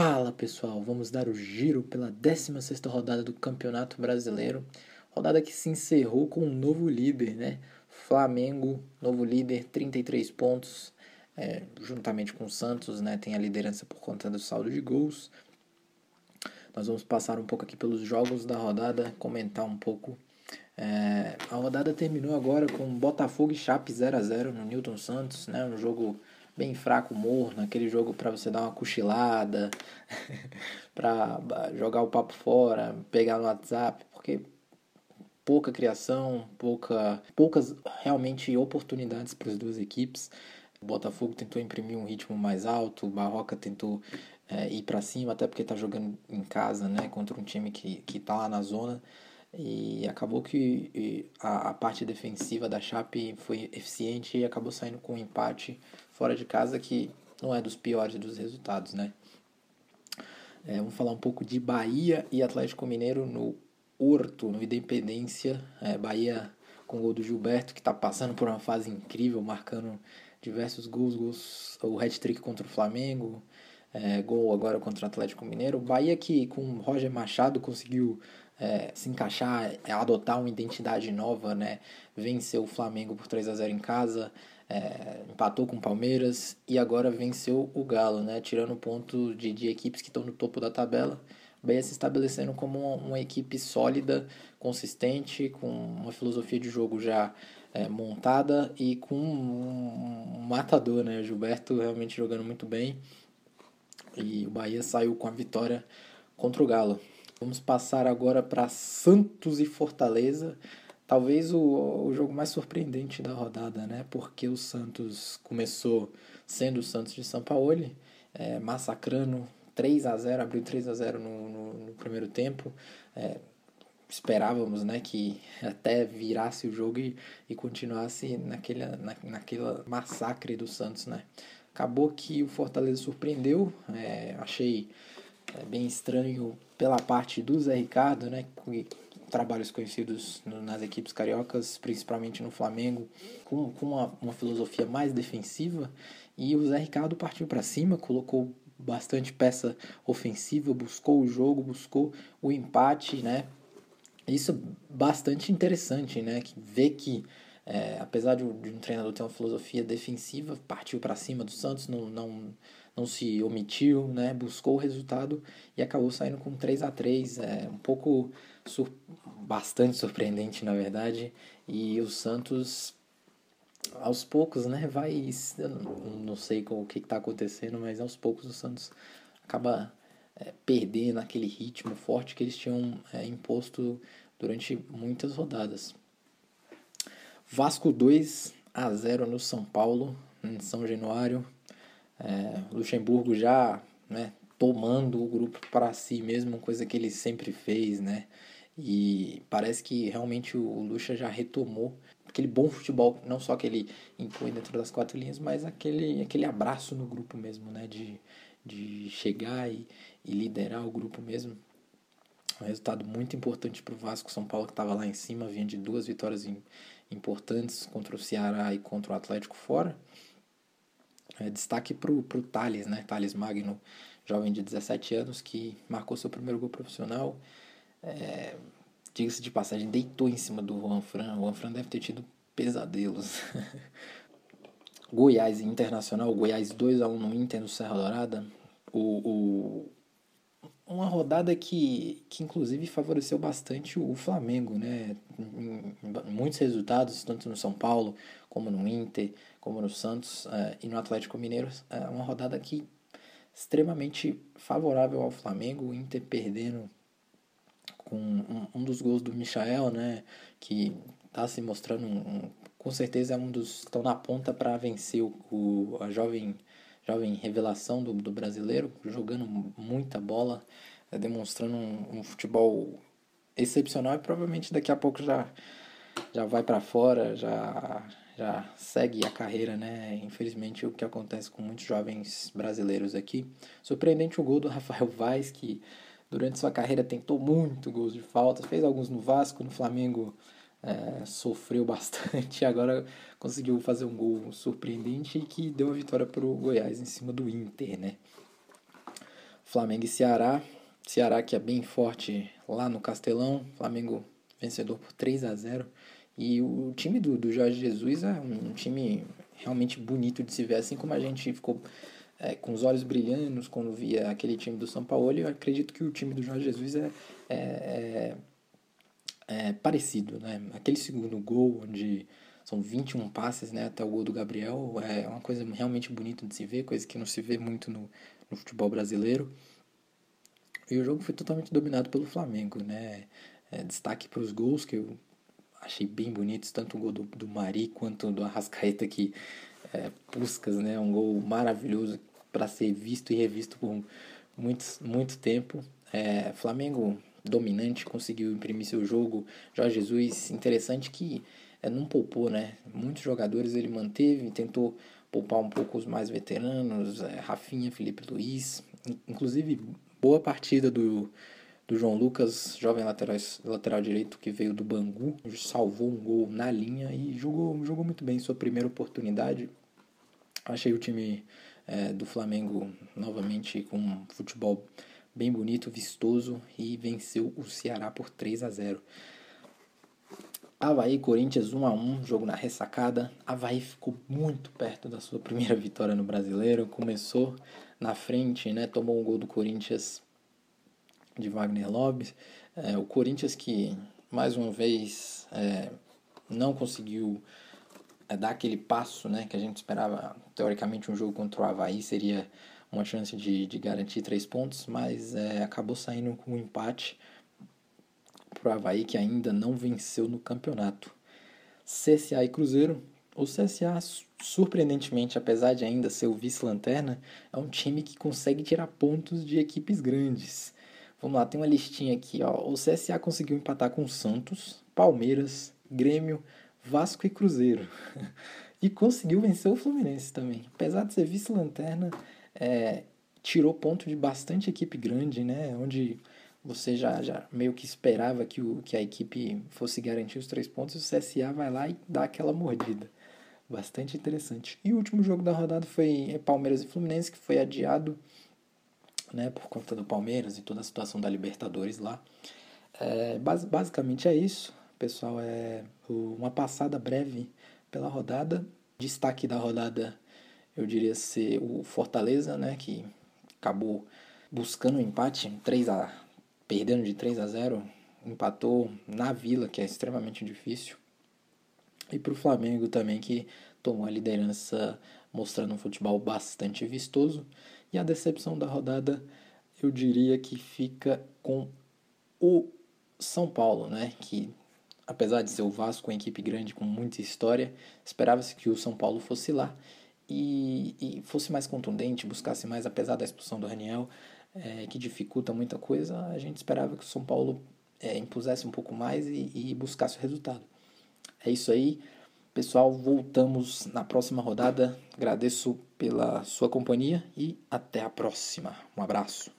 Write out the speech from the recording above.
Fala pessoal, vamos dar o giro pela 16 rodada do Campeonato Brasileiro. Rodada que se encerrou com um novo líder, né? Flamengo, novo líder, 33 pontos, é, juntamente com o Santos, né? Tem a liderança por conta do saldo de gols. Nós vamos passar um pouco aqui pelos jogos da rodada, comentar um pouco. É, a rodada terminou agora com Botafogo e Chape 0 a 0 no Newton Santos, né? Um jogo bem fraco, morno, aquele jogo para você dar uma cochilada, para jogar o papo fora, pegar no WhatsApp, porque pouca criação, pouca, poucas realmente oportunidades para as duas equipes. O Botafogo tentou imprimir um ritmo mais alto, o Barroca tentou é, ir para cima, até porque está jogando em casa, né, contra um time que que está lá na zona. E acabou que a, a parte defensiva da Chape foi eficiente e acabou saindo com um empate fora de casa que não é dos piores dos resultados, né? É, vamos falar um pouco de Bahia e Atlético Mineiro no Horto, no Independência. É, Bahia com o gol do Gilberto, que está passando por uma fase incrível, marcando diversos gols, gols o hat-trick contra o Flamengo, é, gol agora contra o Atlético Mineiro. Bahia que com o Roger Machado conseguiu é, se encaixar, é, adotar uma identidade nova, né? Venceu o Flamengo por 3 a 0 em casa, é, empatou com o Palmeiras e agora venceu o Galo, né? Tirando ponto de, de equipes que estão no topo da tabela. Bahia se estabelecendo como uma, uma equipe sólida, consistente, com uma filosofia de jogo já é, montada e com um, um, matador, né? Gilberto realmente jogando muito bem. E o Bahia saiu com a vitória contra o Galo. Vamos passar agora para Santos e Fortaleza. Talvez o, o jogo mais surpreendente da rodada, né? Porque o Santos começou sendo o Santos de São Paulo, é, massacrando 3 a 0 abriu 3 a 0 no, no, no primeiro tempo. É, esperávamos né, que até virasse o jogo e, e continuasse naquele, na, naquela massacre do Santos. Né? Acabou que o Fortaleza surpreendeu. É, achei é bem estranho pela parte do Zé Ricardo, né? Com trabalhos conhecidos nas equipes cariocas, principalmente no Flamengo, com, com uma, uma filosofia mais defensiva. E o Zé Ricardo partiu para cima, colocou bastante peça ofensiva, buscou o jogo, buscou o empate, né? Isso é bastante interessante, né? Vê que é, apesar de, de, um treinador ter uma filosofia defensiva, partiu para cima do Santos, não, não, não se omitiu, né? buscou o resultado e acabou saindo com 3 a 3 é um pouco sur bastante surpreendente na verdade e o Santos aos poucos né vai não sei o que está acontecendo mas aos poucos o Santos acaba é, perdendo aquele ritmo forte que eles tinham é, imposto durante muitas rodadas Vasco 2 a 0 no São Paulo, em São Januário. É, Luxemburgo já né, tomando o grupo para si mesmo, coisa que ele sempre fez, né? E parece que realmente o Lucha já retomou aquele bom futebol, não só que ele impõe dentro das quatro linhas, mas aquele, aquele abraço no grupo mesmo, né? De, de chegar e, e liderar o grupo mesmo. Um resultado muito importante para o Vasco. São Paulo que estava lá em cima, vinha de duas vitórias em, importantes contra o Ceará e contra o Atlético fora. É, destaque para o Thales, né? Thales Magno, jovem de 17 anos, que marcou seu primeiro gol profissional. É, Diga-se de passagem, deitou em cima do Juan Fran. O Juan Fran deve ter tido pesadelos. Goiás Internacional, Goiás 2 a 1 no Inter no Serra Dourada. O, o, uma rodada que, que inclusive favoreceu bastante o Flamengo, né? Muitos resultados, tanto no São Paulo, como no Inter, como no Santos uh, e no Atlético Mineiro. É uma rodada que extremamente favorável ao Flamengo, o Inter perdendo com um, um dos gols do Michael, né? Que está se mostrando, um, um, com certeza é um dos que estão na ponta para vencer o, o, a jovem jovem revelação do, do brasileiro, jogando muita bola, é, demonstrando um, um, futebol excepcional e provavelmente daqui a pouco já, já vai para fora, já, já segue a carreira, né? Infelizmente o que acontece com muitos jovens brasileiros aqui. Surpreendente o gol do Rafael Vaz, que durante sua carreira tentou muito gols de faltas, fez alguns no Vasco, no Flamengo é, sofreu bastante agora conseguiu fazer um gol surpreendente e que deu a vitória para o Goiás em cima do Inter, né? Flamengo e Ceará. Ceará que é bem forte lá no Castelão. Flamengo vencedor por 3 a 0 E o time do, do Jorge Jesus é um time realmente bonito de se ver, assim como a gente ficou é, com os olhos brilhando quando via aquele time do São Paulo. Eu acredito que o time do Jorge Jesus é, é, é, é parecido, né? Aquele segundo gol, onde são 21 passes né, até o gol do Gabriel, é uma coisa realmente bonita de se ver, coisa que não se vê muito no, no futebol brasileiro. E o jogo foi totalmente dominado pelo Flamengo, né? É, destaque para os gols que eu achei bem bonitos, tanto o gol do, do Mari quanto do Arrascaeta que é, Puscas, né? Um gol maravilhoso para ser visto e revisto por muito, muito tempo. É, Flamengo dominante, conseguiu imprimir seu jogo. Jorge Jesus, interessante que é, não poupou, né? Muitos jogadores ele manteve, tentou poupar um pouco os mais veteranos, é, Rafinha, Felipe Luiz. Inclusive, boa partida do, do João Lucas, jovem lateral, lateral direito que veio do Bangu, salvou um gol na linha e jogou, jogou muito bem sua primeira oportunidade. Achei o time é, do Flamengo novamente com um futebol bem bonito, vistoso e venceu o Ceará por 3 a 0. Havaí Corinthians 1 a 1 jogo na ressacada. Havaí ficou muito perto da sua primeira vitória no Brasileiro, começou na frente, né? Tomou um gol do Corinthians de Wagner Lobes. É, o Corinthians que mais uma vez é, não conseguiu é, dar aquele passo, né? Que a gente esperava teoricamente um jogo contra o Havaí seria uma chance de, de garantir três pontos, mas é, acabou saindo com um empate para o Havaí, que ainda não venceu no campeonato. CSA e Cruzeiro. O CSA, surpreendentemente, apesar de ainda ser o vice-lanterna, é um time que consegue tirar pontos de equipes grandes. Vamos lá, tem uma listinha aqui. Ó. O CSA conseguiu empatar com Santos, Palmeiras, Grêmio, Vasco e Cruzeiro. e conseguiu vencer o Fluminense também. Apesar de ser vice-lanterna, é, tirou ponto de bastante equipe grande, né? Onde você já, já meio que esperava que, o, que a equipe fosse garantir os três pontos, o CSA vai lá e dá aquela mordida. Bastante interessante. E o último jogo da rodada foi Palmeiras e Fluminense, que foi adiado né, por conta do Palmeiras e toda a situação da Libertadores lá. É, basicamente é isso, pessoal. É uma passada breve pela rodada. Destaque da rodada, eu diria ser o Fortaleza, né, que acabou buscando um empate, 3 a perdendo de 3 a 0, empatou na Vila, que é extremamente difícil. E para o Flamengo também, que tomou a liderança mostrando um futebol bastante vistoso. E a decepção da rodada, eu diria que fica com o São Paulo, né? Que apesar de ser o Vasco, uma equipe grande com muita história, esperava-se que o São Paulo fosse lá e, e, fosse mais contundente, buscasse mais, apesar da expulsão do Raniel, é, que dificulta muita coisa, a gente esperava que o São Paulo é, impusesse um pouco mais e, e buscasse o resultado. É isso aí, pessoal. Voltamos na próxima rodada. Agradeço pela sua companhia e até a próxima. Um abraço.